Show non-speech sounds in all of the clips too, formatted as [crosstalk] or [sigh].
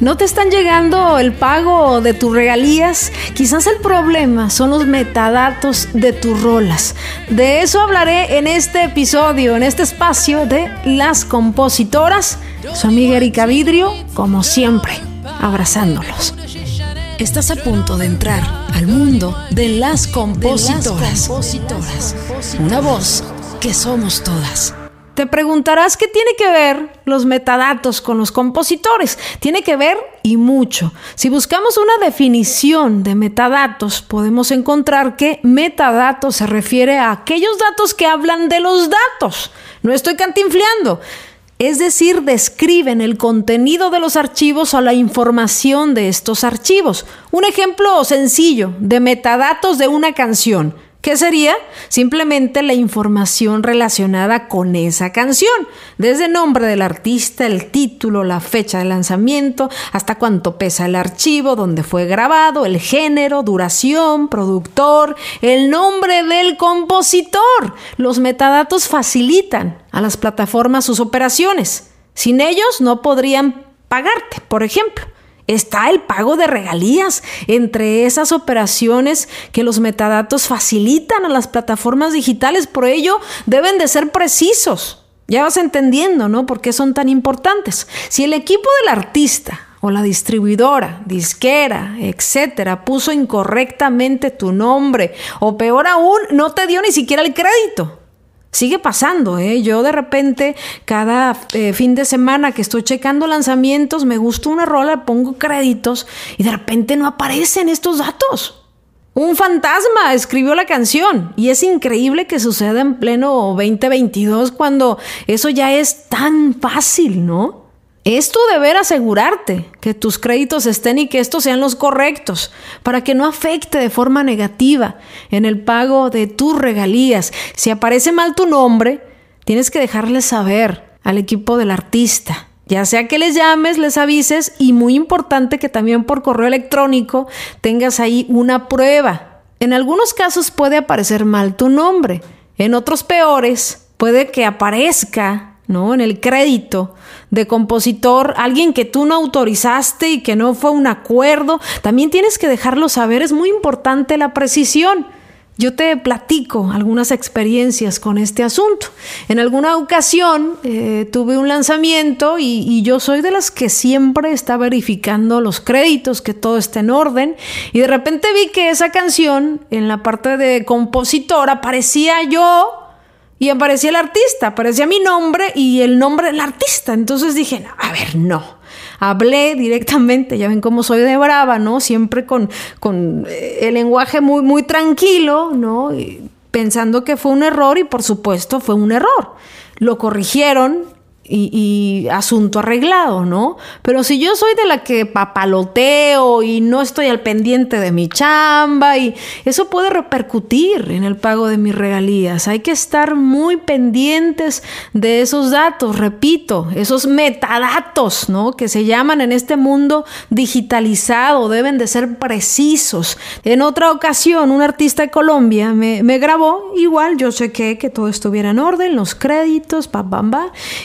¿No te están llegando el pago de tus regalías? Quizás el problema son los metadatos de tus rolas. De eso hablaré en este episodio, en este espacio de Las Compositoras. Su amiga Erika Vidrio, como siempre, abrazándolos. Estás a punto de entrar al mundo de las compositoras. Una voz que somos todas. Te preguntarás qué tiene que ver los metadatos con los compositores. Tiene que ver y mucho. Si buscamos una definición de metadatos, podemos encontrar que metadatos se refiere a aquellos datos que hablan de los datos. No estoy cantinfleando. Es decir, describen el contenido de los archivos o la información de estos archivos. Un ejemplo sencillo de metadatos de una canción ¿Qué sería? Simplemente la información relacionada con esa canción, desde el nombre del artista, el título, la fecha de lanzamiento, hasta cuánto pesa el archivo, dónde fue grabado, el género, duración, productor, el nombre del compositor. Los metadatos facilitan a las plataformas sus operaciones. Sin ellos no podrían pagarte, por ejemplo está el pago de regalías entre esas operaciones que los metadatos facilitan a las plataformas digitales. Por ello, deben de ser precisos. Ya vas entendiendo, ¿no? ¿Por qué son tan importantes? Si el equipo del artista o la distribuidora, disquera, etcétera, puso incorrectamente tu nombre o peor aún, no te dio ni siquiera el crédito. Sigue pasando, ¿eh? Yo de repente, cada eh, fin de semana que estoy checando lanzamientos, me gusta una rola, pongo créditos y de repente no aparecen estos datos. Un fantasma escribió la canción y es increíble que suceda en pleno 2022 cuando eso ya es tan fácil, ¿no? Es tu deber asegurarte que tus créditos estén y que estos sean los correctos, para que no afecte de forma negativa en el pago de tus regalías. Si aparece mal tu nombre, tienes que dejarles saber al equipo del artista. Ya sea que les llames, les avises y muy importante que también por correo electrónico tengas ahí una prueba. En algunos casos puede aparecer mal tu nombre, en otros peores puede que aparezca ¿no? En el crédito de compositor, alguien que tú no autorizaste y que no fue un acuerdo, también tienes que dejarlo saber, es muy importante la precisión. Yo te platico algunas experiencias con este asunto. En alguna ocasión eh, tuve un lanzamiento y, y, yo soy de las que siempre está verificando los créditos, que todo esté en orden. Y de repente vi que esa canción en la parte de compositor aparecía yo y aparecía el artista, aparecía mi nombre y el nombre del artista. Entonces dije, a ver, no. Hablé directamente, ya ven cómo soy de brava, ¿no? Siempre con, con eh, el lenguaje muy, muy tranquilo, ¿no? pensando que fue un error y por supuesto fue un error. Lo corrigieron, y, asunto arreglado, ¿no? Pero si yo soy de la que papaloteo y no estoy al pendiente de mi chamba y eso puede repercutir en el pago de mis regalías. Hay que estar muy pendientes de esos datos, repito, esos metadatos, ¿no? Que se llaman en este mundo digitalizado, deben de ser precisos. En otra ocasión, un artista de Colombia me, grabó, igual yo chequé que todo estuviera en orden, los créditos, pa, pam,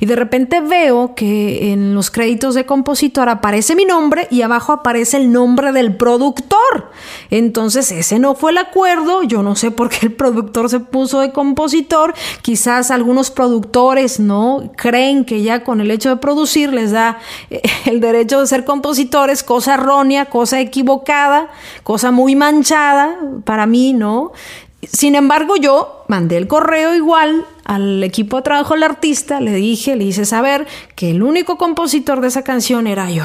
y de repente repente veo que en los créditos de compositor aparece mi nombre y abajo aparece el nombre del productor. Entonces ese no fue el acuerdo, yo no sé por qué el productor se puso de compositor, quizás algunos productores no creen que ya con el hecho de producir les da eh, el derecho de ser compositores, cosa errónea, cosa equivocada, cosa muy manchada para mí, ¿no? Sin embargo, yo mandé el correo igual al equipo de trabajo del artista, le dije, le hice saber que el único compositor de esa canción era yo.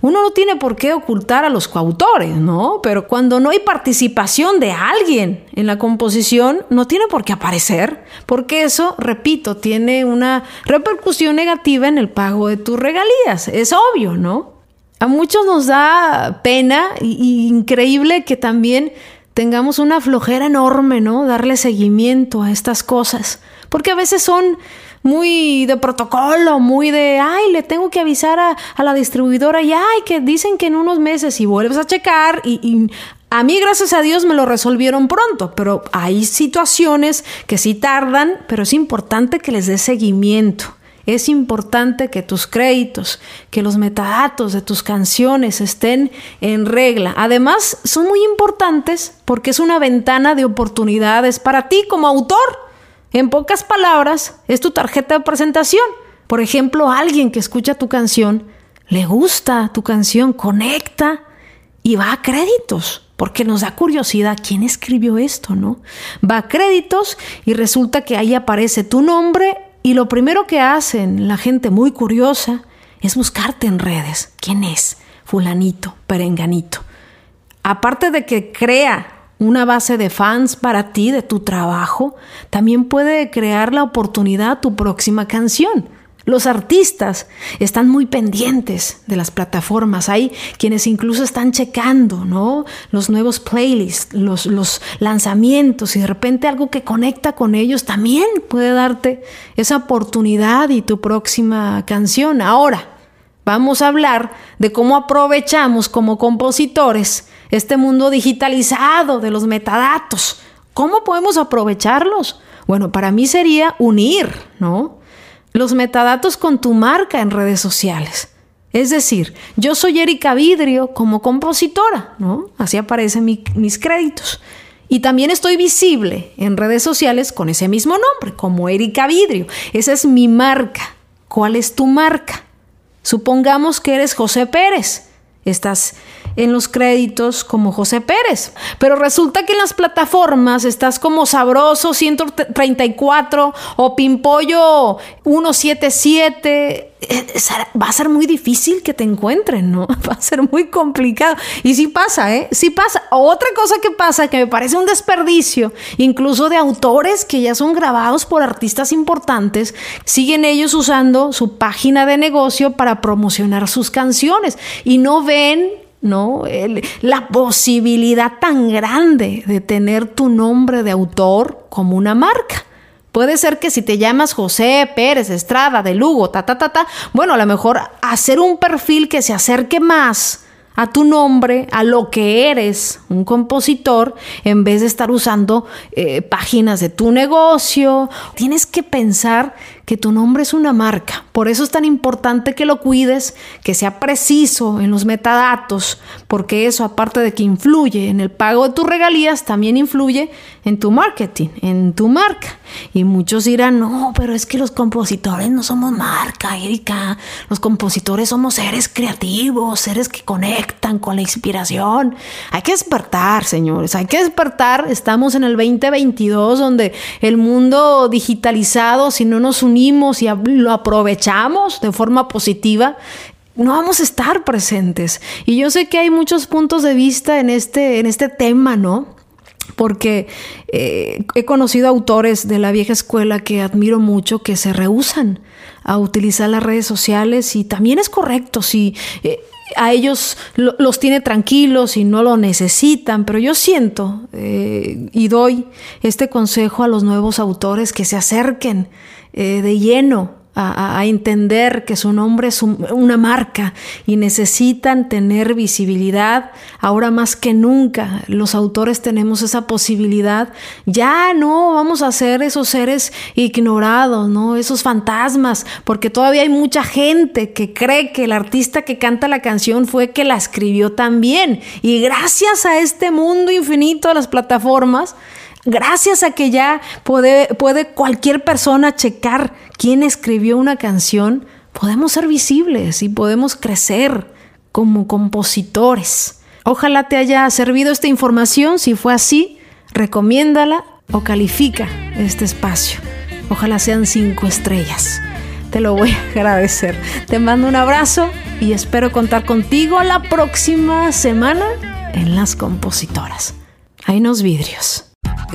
Uno no tiene por qué ocultar a los coautores, ¿no? Pero cuando no hay participación de alguien en la composición, no tiene por qué aparecer, porque eso, repito, tiene una repercusión negativa en el pago de tus regalías. Es obvio, ¿no? A muchos nos da pena y, increíble que también tengamos una flojera enorme, ¿no? Darle seguimiento a estas cosas, porque a veces son muy de protocolo, muy de, ay, le tengo que avisar a, la distribuidora y, ay, que dicen que en unos meses y vuelves a checar y, y a mí, gracias a Dios, me lo resolvieron pronto, pero hay situaciones que sí tardan, pero es importante que les dé seguimiento. Es importante que tus créditos, que los metadatos de tus canciones estén en regla. Además, son muy importantes porque es una ventana de oportunidades para ti como autor. En pocas palabras, es tu tarjeta de presentación. Por ejemplo, alguien que escucha tu canción, le gusta tu canción, conecta y va a créditos porque nos da curiosidad quién escribió esto, ¿no? Va a créditos y resulta que ahí aparece tu nombre y lo primero que hacen la gente muy curiosa es buscarte en redes. ¿Quién es? Fulanito, perenganito. Aparte de que crea una base de fans para ti, de tu trabajo, también puede crear la oportunidad tu próxima canción. Los artistas están muy pendientes de las plataformas. Hay quienes incluso están checando, ¿no? Los nuevos playlists, los, los lanzamientos y de repente algo que conecta con ellos también puede darte esa oportunidad y tu próxima canción. Ahora, vamos a hablar de cómo aprovechamos como compositores este mundo digitalizado de los metadatos. ¿Cómo podemos aprovecharlos? Bueno, para mí sería unir, ¿no? Los metadatos con tu marca en redes sociales. Es decir, yo soy Erika Vidrio como compositora, ¿no? Así aparecen mis créditos. Y también estoy visible en redes sociales con ese mismo nombre, como Erika Vidrio. Esa es mi marca. ¿Cuál es tu marca? Supongamos que eres José Pérez. Estás en los créditos como José Pérez. Pero resulta que en las plataformas estás como Sabroso 134 o Pimpollo 177. Eh, va a ser muy difícil que te encuentren, ¿no? [laughs] Va a ser muy complicado. Y sí pasa, ¿eh? Sí pasa. Otra cosa que pasa que me parece un desperdicio, incluso de autores que ya son grabados por artistas importantes, siguen ellos usando su página de negocio para promocionar sus canciones y no ven ¿no? la posibilidad tan grande de tener tu nombre de autor como una marca. Puede ser que si te llamas José Pérez Estrada de Lugo, ta, ta, ta, ta, bueno, a lo mejor hacer un perfil que se acerque más a tu nombre, a lo que eres, un compositor, en vez de estar usando eh, páginas de tu negocio. Tienes que pensar que tu nombre es una marca. Por eso es tan importante que lo cuides, que sea preciso en los metadatos, porque eso, aparte de que influye en el pago de tus regalías, también influye en tu marketing, en tu marca. Y muchos dirán, no, pero es que los compositores no somos marca, Erika. Los compositores somos seres creativos, seres que conectan con la inspiración. Hay que despertar, señores, hay que despertar. Estamos en el 2022, donde el mundo digitalizado, si no nos unimos, y lo aprovechamos de forma positiva, no vamos a estar presentes. Y yo sé que hay muchos puntos de vista en este, en este tema, ¿no? Porque eh, he conocido autores de la vieja escuela que admiro mucho que se rehusan a utilizar las redes sociales y también es correcto si eh, a ellos los tiene tranquilos y no lo necesitan, pero yo siento eh, y doy este consejo a los nuevos autores que se acerquen eh, de lleno a, entender que su nombre es una marca y necesitan tener visibilidad. Ahora más que nunca los autores tenemos esa posibilidad. Ya no vamos a ser esos seres ignorados, ¿no? Esos fantasmas, porque todavía hay mucha gente que cree que el artista que canta la canción fue que la escribió también. Y gracias a este mundo infinito de las plataformas, gracias a que ya puede, puede cualquier persona checar quién escribió una canción, podemos ser visibles y podemos crecer como compositores. Ojalá te haya servido esta información. Si fue así, recomiéndala o califica este espacio. Ojalá sean cinco estrellas. Te lo voy a agradecer. Te mando un abrazo y espero contar contigo la próxima semana en Las Compositoras. Hay unos vidrios.